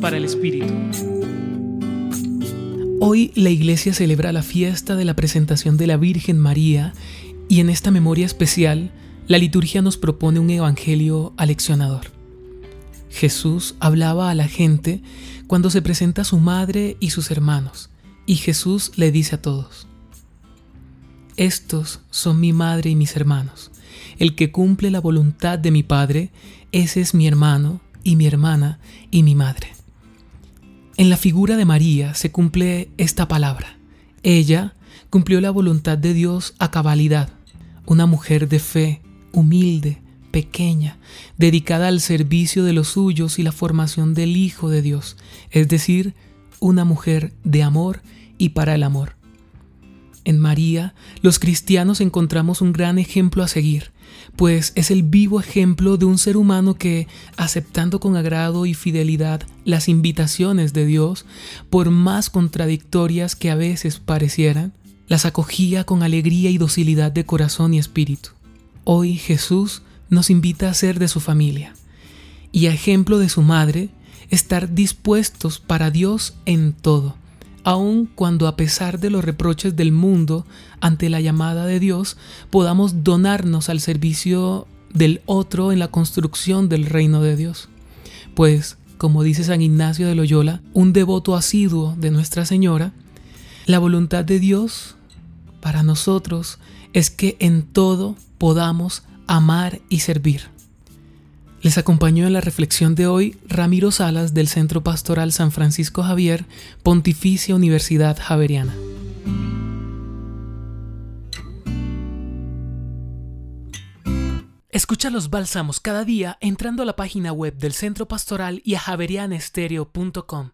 Para el Espíritu. Hoy la iglesia celebra la fiesta de la presentación de la Virgen María y en esta memoria especial la liturgia nos propone un evangelio aleccionador. Jesús hablaba a la gente cuando se presenta su madre y sus hermanos, y Jesús le dice a todos, Estos son mi madre y mis hermanos. El que cumple la voluntad de mi Padre, ese es mi hermano y mi hermana y mi madre. En la figura de María se cumple esta palabra. Ella cumplió la voluntad de Dios a cabalidad, una mujer de fe, humilde, pequeña, dedicada al servicio de los suyos y la formación del Hijo de Dios, es decir, una mujer de amor y para el amor. En María, los cristianos encontramos un gran ejemplo a seguir, pues es el vivo ejemplo de un ser humano que, aceptando con agrado y fidelidad las invitaciones de Dios, por más contradictorias que a veces parecieran, las acogía con alegría y docilidad de corazón y espíritu. Hoy Jesús nos invita a ser de su familia y a ejemplo de su madre, estar dispuestos para Dios en todo aun cuando a pesar de los reproches del mundo ante la llamada de Dios, podamos donarnos al servicio del otro en la construcción del reino de Dios. Pues, como dice San Ignacio de Loyola, un devoto asiduo de Nuestra Señora, la voluntad de Dios para nosotros es que en todo podamos amar y servir. Les acompañó en la reflexión de hoy Ramiro Salas del Centro Pastoral San Francisco Javier, Pontificia Universidad Javeriana. Escucha los bálsamos cada día entrando a la página web del Centro Pastoral y a javerianestereo.com.